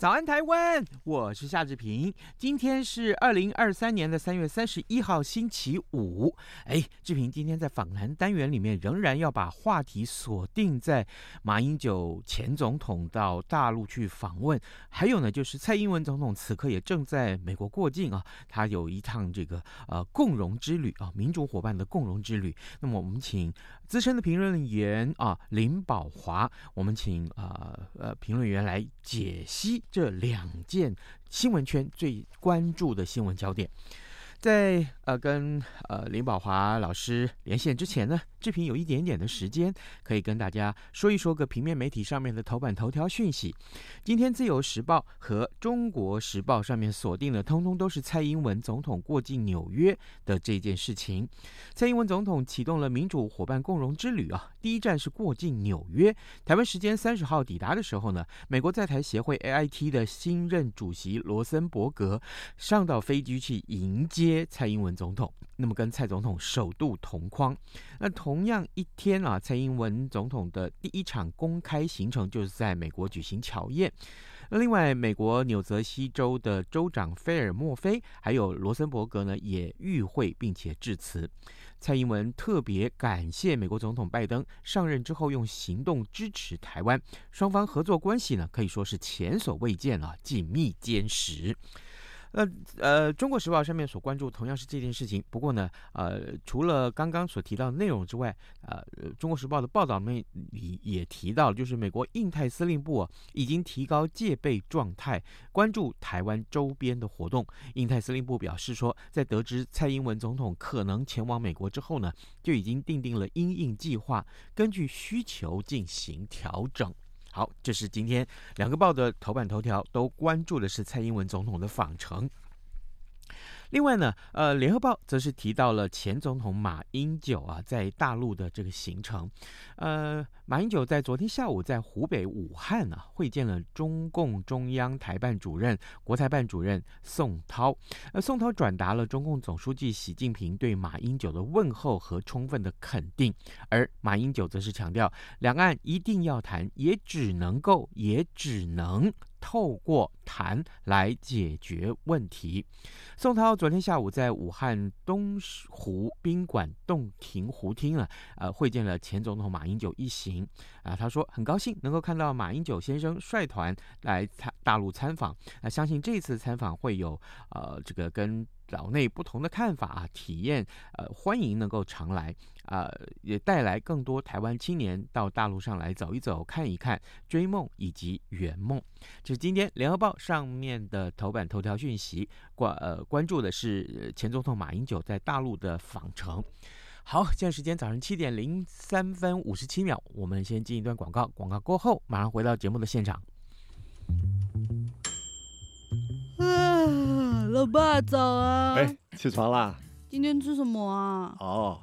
早安，台湾！我是夏志平。今天是二零二三年的三月三十一号，星期五。哎，志平今天在访谈单元里面，仍然要把话题锁定在马英九前总统到大陆去访问，还有呢，就是蔡英文总统此刻也正在美国过境啊，他有一趟这个呃共荣之旅啊，民主伙伴的共荣之旅。那么我们请资深的评论员啊林宝华，我们请呃呃评论员来解析。这两件新闻圈最关注的新闻焦点，在呃跟呃林宝华老师连线之前呢，志平有一点点的时间，可以跟大家说一说个平面媒体上面的头版头条讯息。今天《自由时报》和《中国时报》上面锁定的，通通都是蔡英文总统过境纽约的这件事情。蔡英文总统启动了民主伙伴共荣之旅啊，第一站是过境纽约。台湾时间三十号抵达的时候呢，美国在台协会 AIT 的新任主席罗森伯格上到飞机去迎接蔡英文总统，那么跟蔡总统首度同框。那同同样一天啊，蔡英文总统的第一场公开行程就是在美国举行巧宴。另外，美国纽泽西州的州长菲尔莫菲还有罗森伯格呢，也与会并且致辞。蔡英文特别感谢美国总统拜登上任之后用行动支持台湾，双方合作关系呢可以说是前所未见啊，紧密坚实。呃呃，《中国时报》上面所关注同样是这件事情。不过呢，呃，除了刚刚所提到的内容之外，呃，《中国时报》的报道里面也提到，就是美国印太司令部，已经提高戒备状态，关注台湾周边的活动。印太司令部表示说，在得知蔡英文总统可能前往美国之后呢，就已经订定了因应计划，根据需求进行调整。好，这是今天两个报的头版头条，都关注的是蔡英文总统的访程。另外呢，呃，联合报则是提到了前总统马英九啊，在大陆的这个行程。呃，马英九在昨天下午在湖北武汉呢、啊，会见了中共中央台办主任、国台办主任宋涛。呃，宋涛转达了中共总书记习近平对马英九的问候和充分的肯定，而马英九则是强调，两岸一定要谈，也只能够，也只能。透过谈来解决问题。宋涛昨天下午在武汉东湖宾馆洞庭湖厅啊，呃，会见了前总统马英九一行啊。他说很高兴能够看到马英九先生率团来参大陆参访，啊，相信这次参访会有呃这个跟。岛内不同的看法啊，体验呃，欢迎能够常来啊、呃，也带来更多台湾青年到大陆上来走一走、看一看、追梦以及圆梦。这是今天联合报上面的头版头条讯息，关呃关注的是前总统马英九在大陆的访程。好，现在时间早上七点零三分五十七秒，我们先进一段广告，广告过后马上回到节目的现场。老爸早啊！哎，起床啦！今天吃什么啊？哦，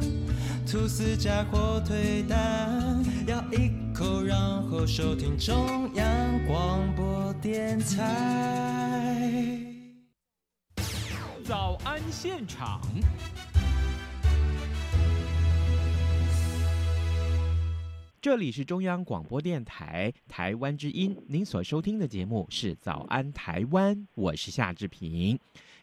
吐司加火腿蛋，咬一口，然后收听中央广播电台。早安现场，这里是中央广播电台台湾之音，您所收听的节目是《早安台湾》，我是夏志平。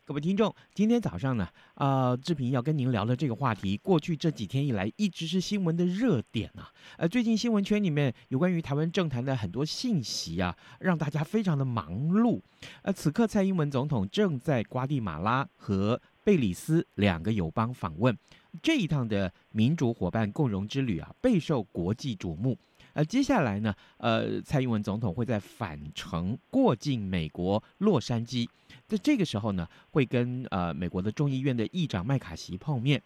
各位听众，今天早上呢，呃，志平要跟您聊的这个话题，过去这几天以来一直是新闻的热点啊。呃，最近新闻圈里面有关于台湾政坛的很多信息啊，让大家非常的忙碌。呃，此刻蔡英文总统正在瓜地马拉和贝里斯两个友邦访问，这一趟的民主伙伴共荣之旅啊，备受国际瞩目。呃，接下来呢，呃，蔡英文总统会在返程过境美国洛杉矶。在这个时候呢，会跟呃美国的众议院的议长麦卡锡碰面。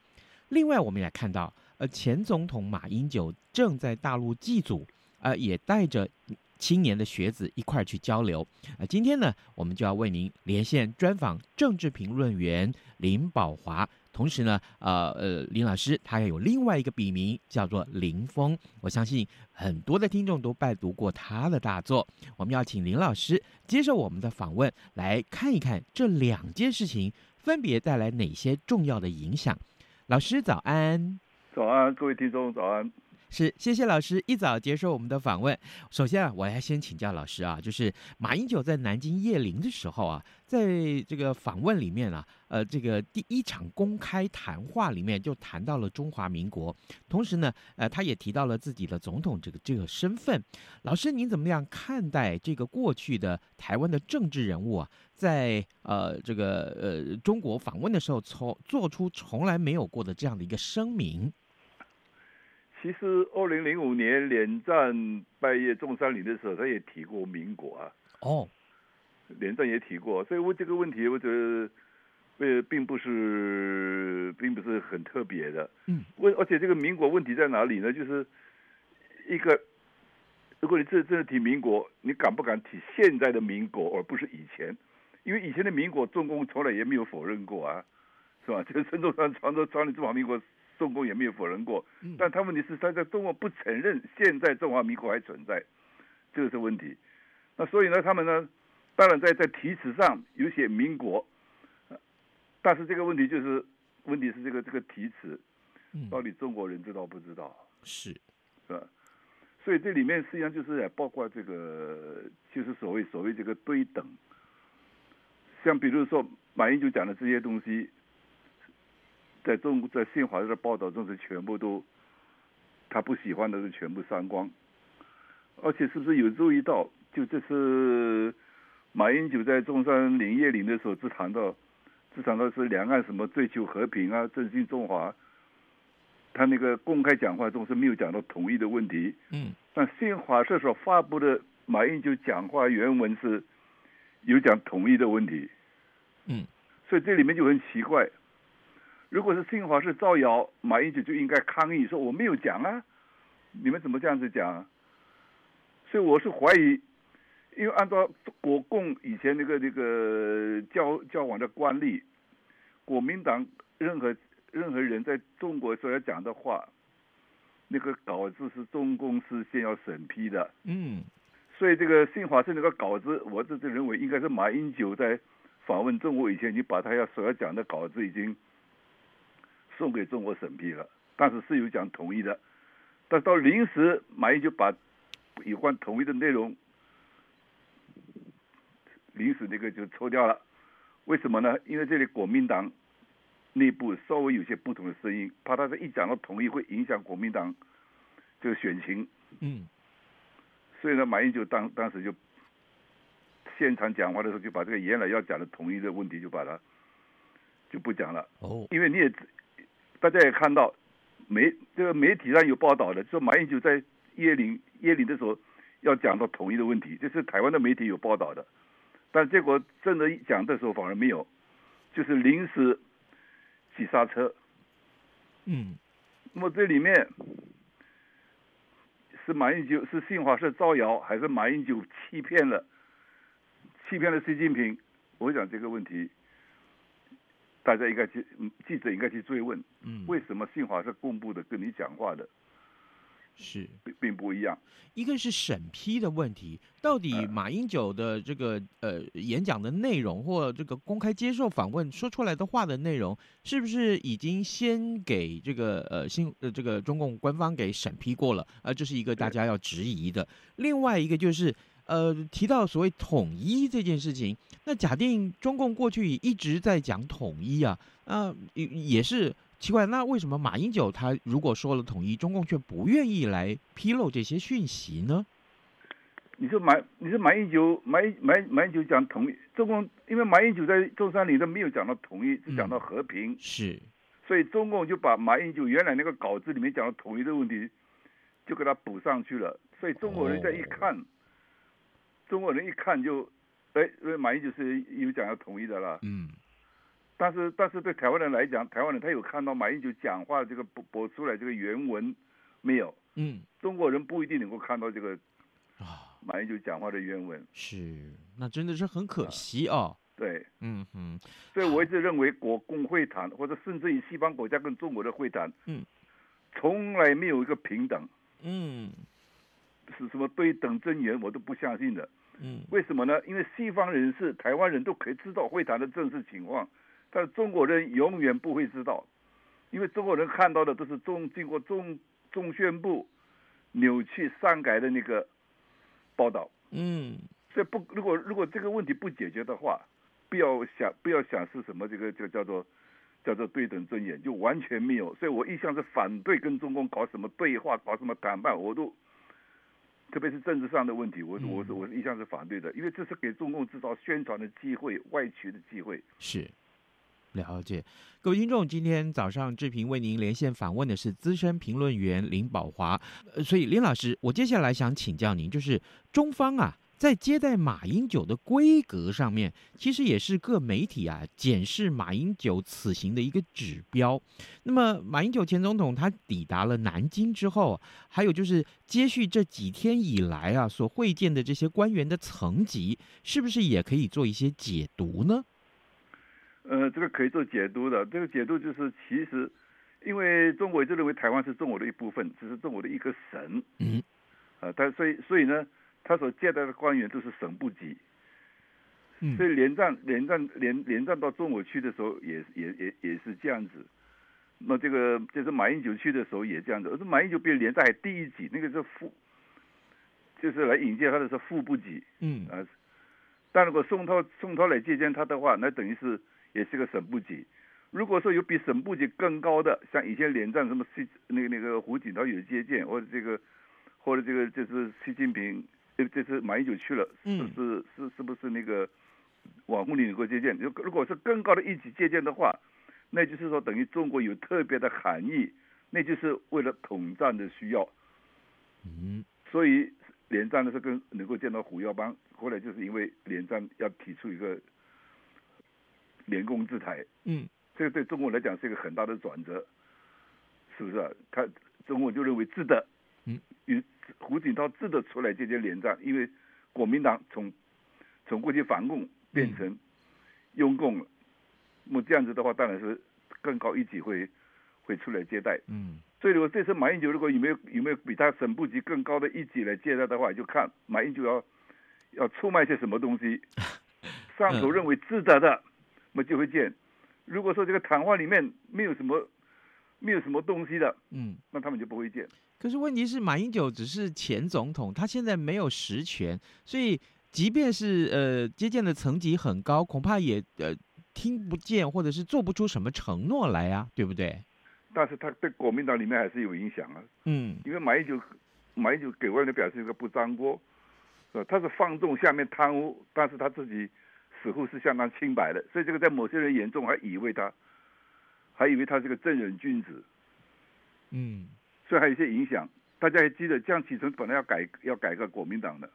另外，我们也看到，呃，前总统马英九正在大陆祭祖，呃，也带着青年的学子一块儿去交流。呃，今天呢，我们就要为您连线专访政治评论员林宝华。同时呢，呃呃，林老师他也有另外一个笔名叫做林峰，我相信很多的听众都拜读过他的大作。我们要请林老师接受我们的访问，来看一看这两件事情分别带来哪些重要的影响。老师早安，早安，各位听众早安。是，谢谢老师一早接受我们的访问。首先啊，我要先请教老师啊，就是马英九在南京谒陵的时候啊，在这个访问里面啊，呃，这个第一场公开谈话里面就谈到了中华民国，同时呢，呃，他也提到了自己的总统这个这个身份。老师，您怎么样看待这个过去的台湾的政治人物啊，在呃这个呃中国访问的时候，从做出从来没有过的这样的一个声明？其实，二零零五年连战败叶中山陵的时候，他也提过民国啊。哦，连战也提过，所以问这个问题，我觉得呃，并不是，并不是很特别的。嗯。问，而且这个民国问题在哪里呢？就是一个，如果你真真的提民国，你敢不敢提现在的民国，而不是以前？因为以前的民国，中共从来也没有否认过啊，是吧？这个孙中山传说创立中华民国。中共也没有否认过，但他问题是他在中国不承认现在中华民国还存在，这个是问题。那所以呢，他们呢，当然在在题词上有写民国，但是这个问题就是问题是这个这个题词，到底中国人知道不知道？是，是吧？所以这里面实际上就是包括这个，就是所谓所谓这个对等，像比如说马英九讲的这些东西。在中在新华社的报道中是全部都，他不喜欢的是全部删光，而且是不是有注意到，就这次马英九在中山林夜林的时候只谈到，只谈到是两岸什么追求和平啊，振兴中华，他那个公开讲话中是没有讲到统一的问题。嗯。但新华社所发布的马英九讲话原文是有讲统一的问题。嗯。所以这里面就很奇怪。如果是新华社造谣，马英九就应该抗议说我没有讲啊，你们怎么这样子讲？所以我是怀疑，因为按照国共以前那个那个交交往的惯例，国民党任何任何人在中国所要讲的话，那个稿子是中共事先要审批的。嗯，所以这个新华社那个稿子，我这次认为应该是马英九在访问中国以前，已经把他要所要讲的稿子已经。送给中国审批了，但是是有讲同意的，但到临时马英就把有关统一的内容临时那个就抽掉了，为什么呢？因为这里国民党内部稍微有些不同的声音，怕他这一讲到统一会影响国民党这个选情，嗯，所以呢，马英就当当时就现场讲话的时候就把这个原来要讲的同意的问题就把它就不讲了，哦，因为你也。大家也看到，媒这个媒体上有报道的，说马英九在耶林耶林的时候要讲到统一的问题，这是台湾的媒体有报道的。但结果真的讲的时候反而没有，就是临时急刹车。嗯，那么这里面是马英九是新华社造谣，还是马英九欺骗了欺骗了习近平？我想这个问题，大家应该去记者应该去追问。嗯，为什么新华社公布的跟你讲话的？是并并不一样，一个是审批的问题，到底马英九的这个呃演讲的内容或这个公开接受访问说出来的话的内容，是不是已经先给这个呃新呃这个中共官方给审批过了？啊、呃，这是一个大家要质疑的。另外一个就是呃提到所谓统一这件事情，那假定中共过去一直在讲统一啊，那、呃、也是。奇怪，那为什么马英九他如果说了统一，中共却不愿意来披露这些讯息呢？你说马，你说马英九，马马马英九讲统一，中共因为马英九在中山陵都没有讲到统一，只讲到和平，嗯、是，所以中共就把马英九原来那个稿子里面讲到统一的问题，就给他补上去了。所以中国人在一看，哦、中国人一看就，哎，因为马英九是有讲要统一的了，嗯。但是，但是对台湾人来讲，台湾人他有看到马英九讲话这个播播出来这个原文没有？嗯，中国人不一定能够看到这个啊，马英九讲话的原文。是，那真的是很可惜啊。对，嗯哼，所以我一直认为国共会谈或者甚至于西方国家跟中国的会谈，嗯，从来没有一个平等，嗯，是什么对等尊严我都不相信的。嗯，为什么呢？因为西方人士、台湾人都可以知道会谈的正式情况。但是中国人永远不会知道，因为中国人看到的都是中经过中中宣部扭曲删改的那个报道。嗯，所以不，如果如果这个问题不解决的话，不要想不要想是什么这个就叫做叫做对等尊严，就完全没有。所以我一向是反对跟中共搞什么对话，搞什么谈判，我都特别是政治上的问题，我我是我一向是反对的，因为这是给中共制造宣传的机会、歪曲的机会。是。了解，各位听众，今天早上志平为您连线访问的是资深评论员林宝华，呃，所以林老师，我接下来想请教您，就是中方啊，在接待马英九的规格上面，其实也是各媒体啊检视马英九此行的一个指标。那么，马英九前总统他抵达了南京之后，还有就是接续这几天以来啊所会见的这些官员的层级，是不是也可以做一些解读呢？呃，这个可以做解读的。这个解读就是，其实，因为中国一直认为台湾是中国的一部分，只是中国的一个省。嗯。呃，但所以所以呢，他所接待的官员都是省部级。嗯。所以连战连战连连战到中国去的时候也，也也也也是这样子。那这个就是马英九去的时候也这样子，而是马英九比连战还低一级，那个是副，就是来引荐他的是副部级。嗯。啊，但如果宋涛宋涛来接见他的话，那等于是。也是个省部级，如果说有比省部级更高的，像以前连战什么习那个那个胡锦涛有接见，或者这个或者这个就是习近平，这这次马英九去了，是是是是不是那个网红你能够借鉴？如如果是更高的一级借鉴的话，那就是说等于中国有特别的含义，那就是为了统战的需要。嗯，所以连战的时候跟能够见到胡耀邦，后来就是因为连战要提出一个。联共制台，嗯，这个对中国来讲是一个很大的转折，是不是啊？他中国就认为值得，嗯，与胡锦涛值得出来接见连战，因为国民党从从过去反共变成拥共了，那么这样子的话，当然是更高一级会会出来接待，嗯，所以如果这次马英九如果有没有有没有比他省部级更高的一级来接待的话，就看马英九要要出卖些什么东西，上头认为值得的。嗯那么就会见。如果说这个谈话里面没有什么，没有什么东西的，嗯，那他们就不会见。可是问题是，马英九只是前总统，他现在没有实权，所以即便是呃接见的层级很高，恐怕也呃听不见或者是做不出什么承诺来啊，对不对？但是他对国民党里面还是有影响啊。嗯，因为马英九，马英九给外面表示一个不粘锅，是吧？他是放纵下面贪污，但是他自己。似乎是相当清白的，所以这个在某些人眼中还以为他，还以为他是个正人君子，嗯，所以还有一些影响。大家还记得江启臣本来要改要改革国民党的，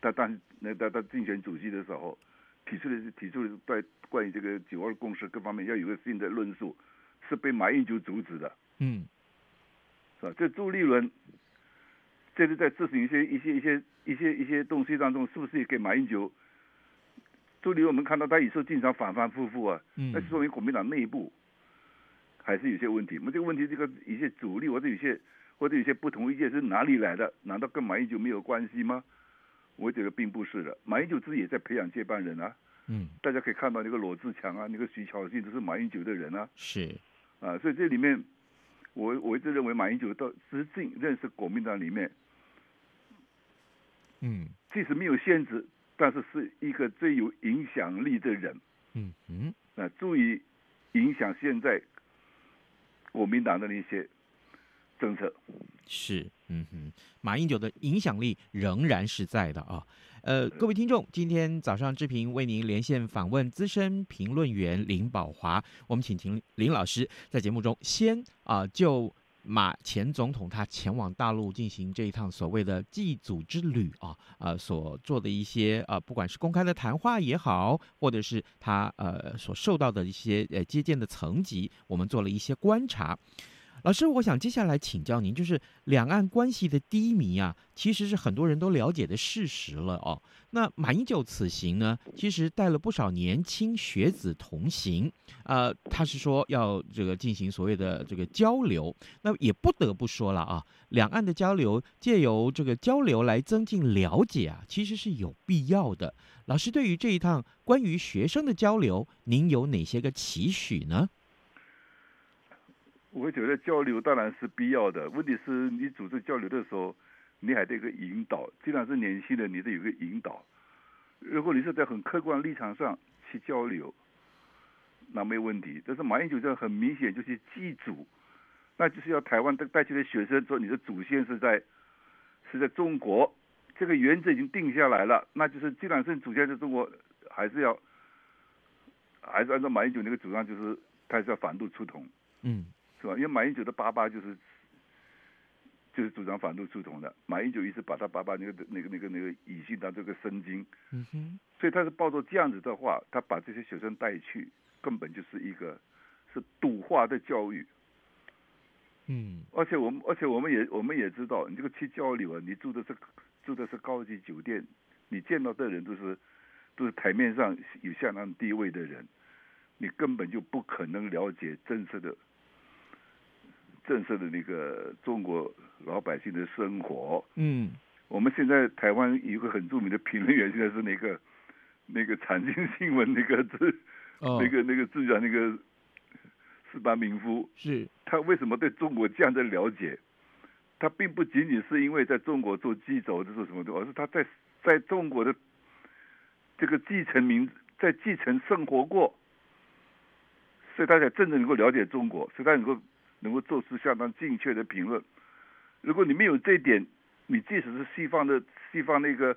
他当那他他竞选主席的时候，提出的是提出的关关于这个九二共识各方面要有个新的论述，是被马英九阻止的。嗯，是吧？这朱立伦，这是在执行一些一些一些一些一些东西当中，是不是也给马英九？朱立伦我们看到他有时候经常反反复复啊，嗯，那是说明国民党内部还是有些问题。我们这个问题，这个一些阻力或者有些或者有些不同意见是哪里来的？难道跟马英九没有关系吗？我觉得并不是的，马英九自己也在培养接班人啊。嗯，大家可以看到那个罗志强啊，那个徐巧芯都是马英九的人啊。是啊，所以这里面，我我一直认为马英九到实际认识国民党里面，嗯即使没有限制，但是是一个最有影响力的人。嗯嗯啊，注意影响现在国民党的那些政策。是，嗯哼，马英九的影响力仍然是在的啊。呃，各位听众，今天早上志平为您连线访问资深评论员林宝华，我们请请林老师在节目中先啊、就马前总统他前往大陆进行这一趟所谓的祭祖之旅啊，呃所做的一些呃不管是公开的谈话也好，或者是他呃所受到的一些呃接见的层级，我们做了一些观察。老师，我想接下来请教您，就是两岸关系的低迷啊，其实是很多人都了解的事实了哦。那马英九此行呢，其实带了不少年轻学子同行，呃，他是说要这个进行所谓的这个交流，那也不得不说了啊，两岸的交流借由这个交流来增进了解啊，其实是有必要的。老师对于这一趟关于学生的交流，您有哪些个期许呢？我觉得交流当然是必要的，问题是你组织交流的时候，你还得有个引导。既然是年轻人，你得有个引导。如果你是在很客观立场上去交流，那没问题。但是马英九这很明显就是祭祖，那就是要台湾带带去的学生说你的祖先是在是在中国，这个原则已经定下来了。那就是既然是祖先在中国，还是要还是按照马英九那个主张，就是他是要反独促统。嗯。是吧？因为马英九的爸爸就是就是主张反独促统的，马英九一直把他爸爸那个那个那个那个以信当这个圣经，嗯哼，所以他是抱着这样子的话，他把这些学生带去，根本就是一个是独化的教育，嗯，而且我们而且我们也我们也知道，你这个去交流啊，你住的是住的是高级酒店，你见到的人都是都是台面上有相当地位的人，你根本就不可能了解真实的。震慑的那个中国老百姓的生活。嗯，我们现在台湾有一个很著名的评论员，现在是那个那个产经新闻那个字，哦、那个那个字讲那个矢板明夫。是。他为什么对中国这样的了解？他并不仅仅是因为在中国做记者或者做什么的，而是他在在中国的这个继承民在继承生活过，所以大家真正能够了解中国，所以他能够。能够做出相当精确的评论。如果你没有这一点，你即使是西方的西方那个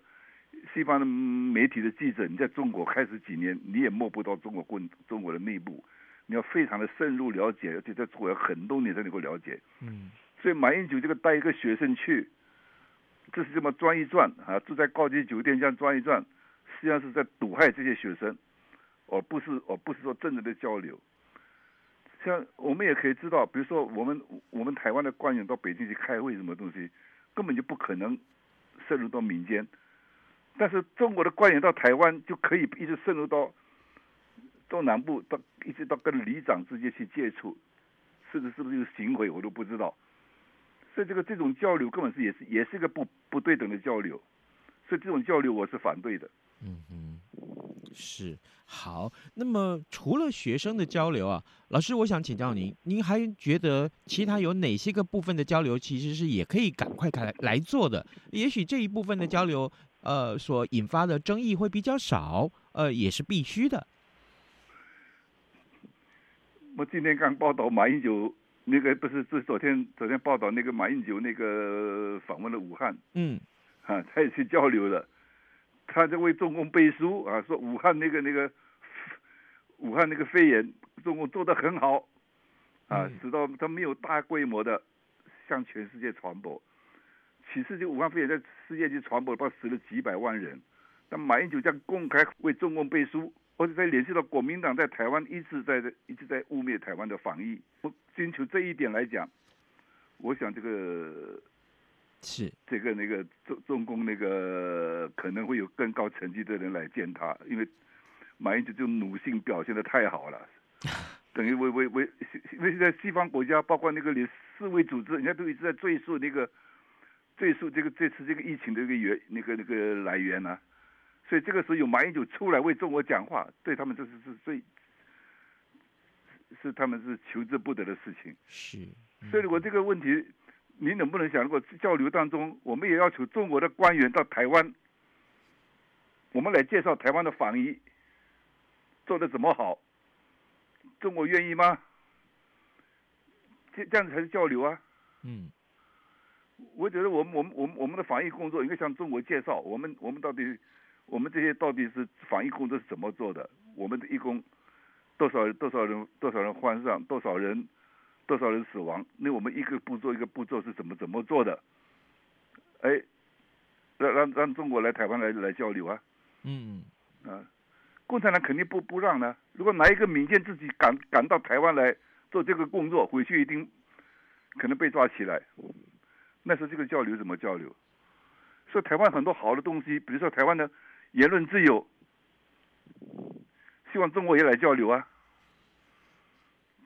西方的媒体的记者，你在中国开始几年，你也摸不到中国共中国的内部。你要非常的深入了解，而且在中国很多年才能够了解。嗯。所以马英九这个带一个学生去，就是这么转一转啊，住在高级酒店这样转一转，实际上是在毒害这些学生，而不是而不是说真正的交流。像我们也可以知道，比如说我们我们台湾的官员到北京去开会，什么东西根本就不可能渗入到民间，但是中国的官员到台湾就可以一直渗入到中南部，到一直到跟里长之间去接触，甚至是不是有行贿我都不知道，所以这个这种交流根本是也是也是一个不不对等的交流，所以这种交流我是反对的。嗯嗯，是。好，那么除了学生的交流啊，老师，我想请教您，您还觉得其他有哪些个部分的交流其实是也可以赶快开来来做的？也许这一部分的交流，呃，所引发的争议会比较少，呃，也是必须的。我今天刚报道马英九那个不是，是昨天昨天报道那个马英九那个访问了武汉，嗯，啊，他也去交流了。他在为中共背书啊，说武汉那个那个武汉那个肺炎，中共做得很好，啊，直到他没有大规模的向全世界传播。其实这武汉肺炎在世界级传播，不死了几百万人，那马英九这样公开为中共背书，而且在联系到国民党在台湾一直在一直在污蔑台湾的防疫，我仅就这一点来讲，我想这个是这个那个中中共那个可能会有更高成绩的人来见他，因为马英九就奴性表现的太好了，等于为为为，因为在西方国家，包括那个连世卫组织，人家都一直在追溯那个追溯这个这次这个疫情的一个源那个那个来源呢、啊。所以这个时候有马英九出来为中国讲话，对他们这是是最，是他们是求之不得的事情。是，嗯、所以我这个问题，你能不能想，如果交流当中，我们也要求中国的官员到台湾，我们来介绍台湾的防疫做的怎么好，中国愿意吗？这这样子才是交流啊。嗯，我觉得我们我们我们我们的防疫工作应该向中国介绍，我们我们到底。我们这些到底是防疫工作是怎么做的？我们的义工多少多少人多少人患上多少人多少人死亡？那我们一个步骤一个步骤是怎么怎么做的？哎，让让让中国来台湾来来交流啊！嗯啊，共产党肯定不不让呢。如果哪一个民间自己赶赶到台湾来做这个工作，回去一定可能被抓起来。那时候这个交流怎么交流？说台湾很多好的东西，比如说台湾的。言论自由，希望中国也来交流啊！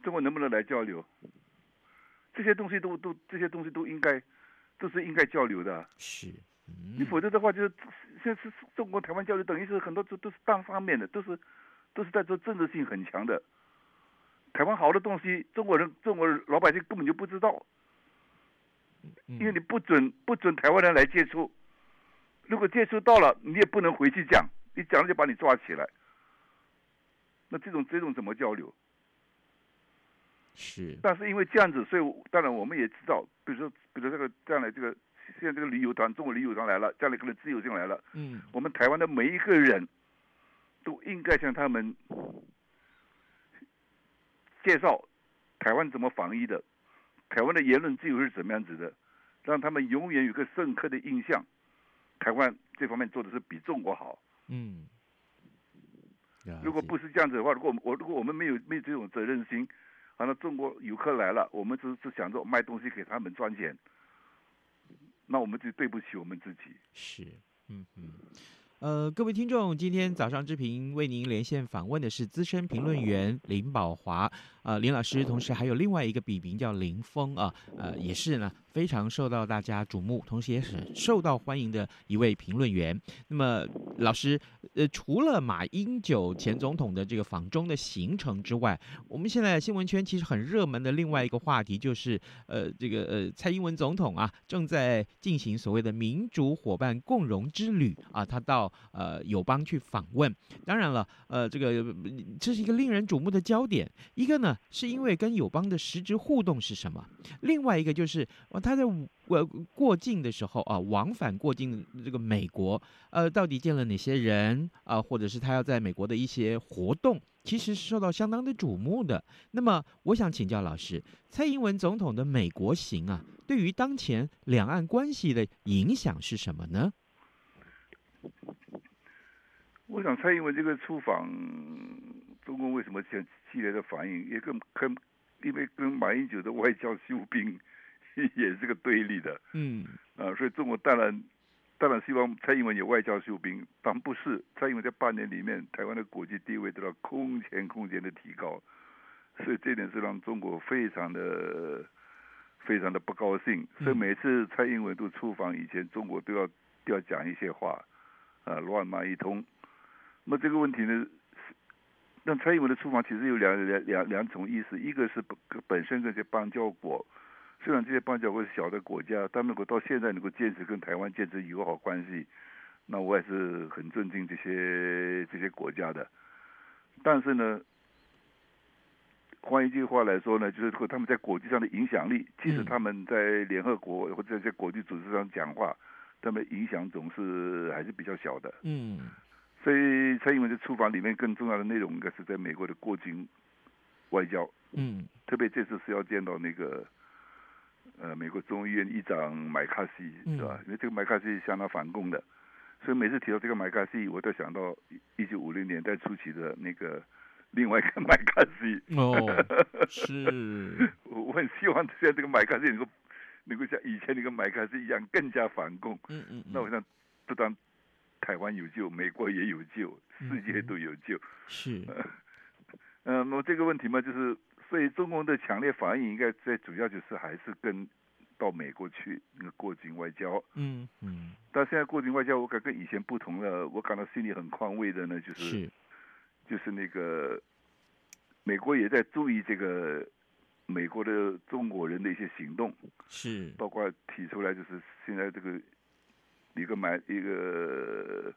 中国能不能来交流？这些东西都都这些东西都应该都是应该交流的。是，嗯、你否则的话，就是现在是中国台湾交流，等于是很多都都是单方面的，都是都是在做政治性很强的。台湾好的东西，中国人中国老百姓根本就不知道，因为你不准不准台湾人来接触。如果接触到了，你也不能回去讲，你讲了就把你抓起来。那这种这种怎么交流？是。但是因为这样子，所以当然我们也知道，比如说，比如说这个这样的这个，现在这个旅游团，中国旅游团来了，这样的可能自由行来了。嗯。我们台湾的每一个人都应该向他们介绍台湾怎么防疫的，台湾的言论自由是怎么样子的，让他们永远有个深刻的印象。台湾这方面做的是比中国好。嗯，如果不是这样子的话，如果我如果我们没有没有这种责任心，好，那中国游客来了，我们只是想着卖东西给他们赚钱，那我们就对不起我们自己。是，嗯嗯。呃，各位听众，今天早上之平为您连线访问的是资深评论员林宝华，呃，林老师，同时还有另外一个笔名叫林峰啊，呃，也是呢非常受到大家瞩目，同时也是受到欢迎的一位评论员。那么，老师，呃，除了马英九前总统的这个访中的行程之外，我们现在新闻圈其实很热门的另外一个话题就是，呃，这个呃蔡英文总统啊正在进行所谓的民主伙伴共荣之旅啊，他到。呃，友邦去访问，当然了，呃，这个这是一个令人瞩目的焦点。一个呢，是因为跟友邦的实质互动是什么？另外一个就是，他在呃过境的时候啊，往返过境这个美国，呃，到底见了哪些人啊？或者是他要在美国的一些活动，其实是受到相当的瞩目的。那么，我想请教老师，蔡英文总统的美国行啊，对于当前两岸关系的影响是什么呢？我想蔡英文这个出访，中共为什么现激烈的反应，也跟跟因为跟马英九的外交 修兵也是个对立的，嗯，啊，所以中国当然当然希望蔡英文有外交秀兵，但不是蔡英文在八年里面，台湾的国际地位得到空前空前的提高，所以这点是让中国非常的非常的不高兴，所以每次蔡英文都出访以前，中国都要都要讲一些话，啊，乱骂一通。那么这个问题呢，那蔡英文的出访其实有两两两两种意思，一个是本本身这些邦交国，虽然这些邦交国是小的国家，但如果到现在能够坚持跟台湾建设友好关系，那我也是很尊敬这些这些国家的。但是呢，换一句话来说呢，就是说他们在国际上的影响力，即使他们在联合国或者在国际组织上讲话，他们影响总是还是比较小的。嗯。所以蔡英文的出访里面更重要的内容应该是在美国的过境外交，嗯，特别这次是要见到那个呃美国众议院议长麦卡锡，是吧？因为这个麦卡锡相当反共的，所以每次提到这个麦卡锡，我都想到一九五零年代初期的那个另外一个麦卡锡。哦，是。我很希望现在这个麦卡锡能够能够像以前那个麦卡锡一样更加反共。嗯嗯。那我想，不但台湾有救，美国也有救，世界都有救。是。嗯，那么这个问题嘛，就是所以中共的强烈反应，应该最主要就是还是跟。到美国去那个过境外交，嗯嗯，但现在过境外交，我感觉跟以前不同了。我感到心里很宽慰的呢，就是，是就是那个美国也在注意这个美国的中国人的一些行动，是包括提出来，就是现在这个一个买一个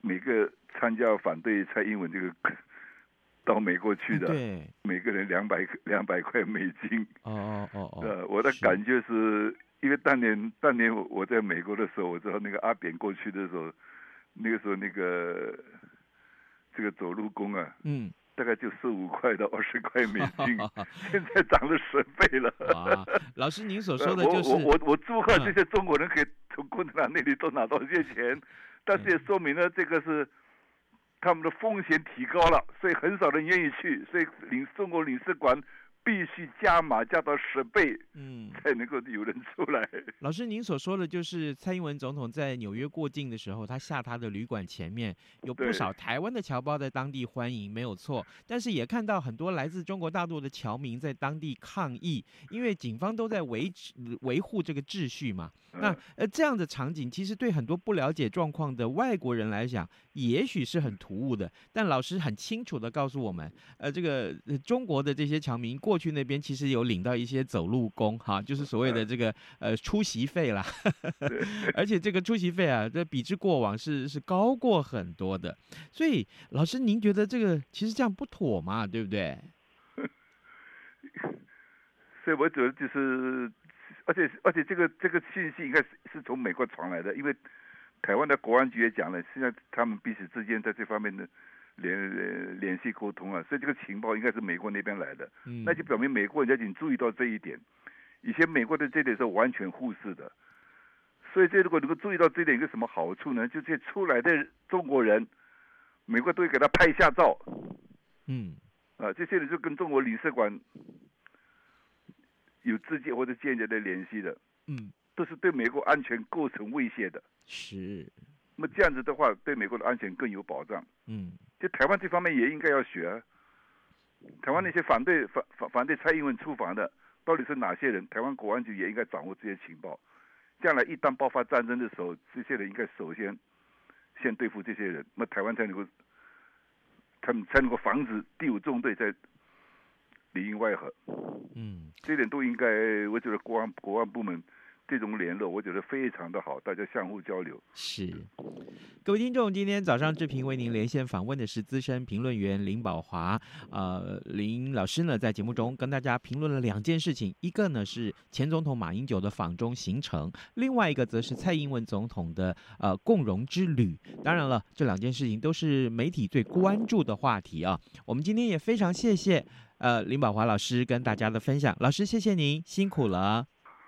每个参加反对蔡英文这个。到美国去的，对，每个人两百 两百块美金。哦哦哦 呃，我的感觉是，是因为当年当年我在美国的时候，我知道那个阿扁过去的时候，那个时候那个这个走路工啊，嗯，大概就十五块到二十块美金，现在涨了十倍了。啊，老师您所说的就是我我我祝贺这些中国人可以从共产党那里都拿到这些钱，但是也说明了这个是。他们的风险提高了，所以很少人愿意去，所以领中国领事馆必须加码加到十倍，嗯，才能够有人出来。老师，您所说的就是蔡英文总统在纽约过境的时候，他下他的旅馆前面有不少台湾的侨胞在当地欢迎，没有错。但是也看到很多来自中国大陆的侨民在当地抗议，因为警方都在维持维护这个秩序嘛。那呃这样的场景，其实对很多不了解状况的外国人来讲，也许是很突兀的。但老师很清楚的告诉我们，呃，这个、呃、中国的这些侨民过去那边其实有领到一些走路工，哈，就是所谓的这个呃出席费啦。而且这个出席费啊，这比之过往是是高过很多的。所以老师，您觉得这个其实这样不妥嘛？对不对？所以我觉得就是。而且而且这个这个信息应该是是从美国传来的，因为台湾的国安局也讲了，现在他们彼此之间在这方面的联联系沟通啊，所以这个情报应该是美国那边来的，那就表明美国人家已经注意到这一点，以前美国的这点是完全忽视的，所以这如果能够注意到这点，有个什么好处呢？就这出来的中国人，美国都会给他拍一下照，嗯，啊，这些人就跟中国领事馆。有直接或者间接的联系的，嗯，都是对美国安全构成威胁的。是，那么这样子的话，对美国的安全更有保障。嗯，就台湾这方面也应该要学啊。台湾那些反对反反反对蔡英文出访的，到底是哪些人？台湾国安局也应该掌握这些情报。将来一旦爆发战争的时候，这些人应该首先先对付这些人，那么台湾才能够，他们才能够防止第五纵队在。里应外合，嗯，这点都应该，我觉得国安国安部门这种联络，我觉得非常的好，大家相互交流。是，各位听众，今天早上志平为您连线访问的是资深评论员林宝华，呃，林老师呢在节目中跟大家评论了两件事情，一个呢是前总统马英九的访中行程，另外一个则是蔡英文总统的呃共荣之旅。当然了，这两件事情都是媒体最关注的话题啊。我们今天也非常谢谢。呃，林宝华老师跟大家的分享，老师谢谢您，辛苦了。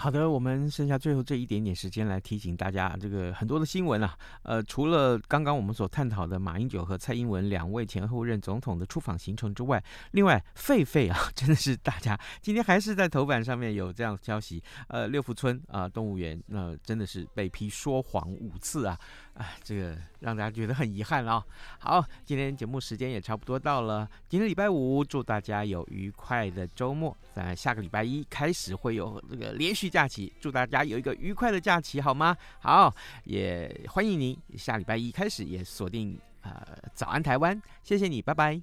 好的，我们剩下最后这一点点时间来提醒大家，这个很多的新闻啊，呃，除了刚刚我们所探讨的马英九和蔡英文两位前后任总统的出访行程之外，另外，狒狒啊，真的是大家今天还是在头版上面有这样的消息，呃，六福村啊、动物园，那、真的是被批说谎五次啊。啊，这个让大家觉得很遗憾啊、好，今天节目时间也差不多到了。今天礼拜五，祝大家有愉快的周末。在下个礼拜一开始会有这个连续假期，祝大家有一个愉快的假期，好吗？好，也欢迎您下礼拜一开始也锁定呃早安台湾，谢谢你，拜拜。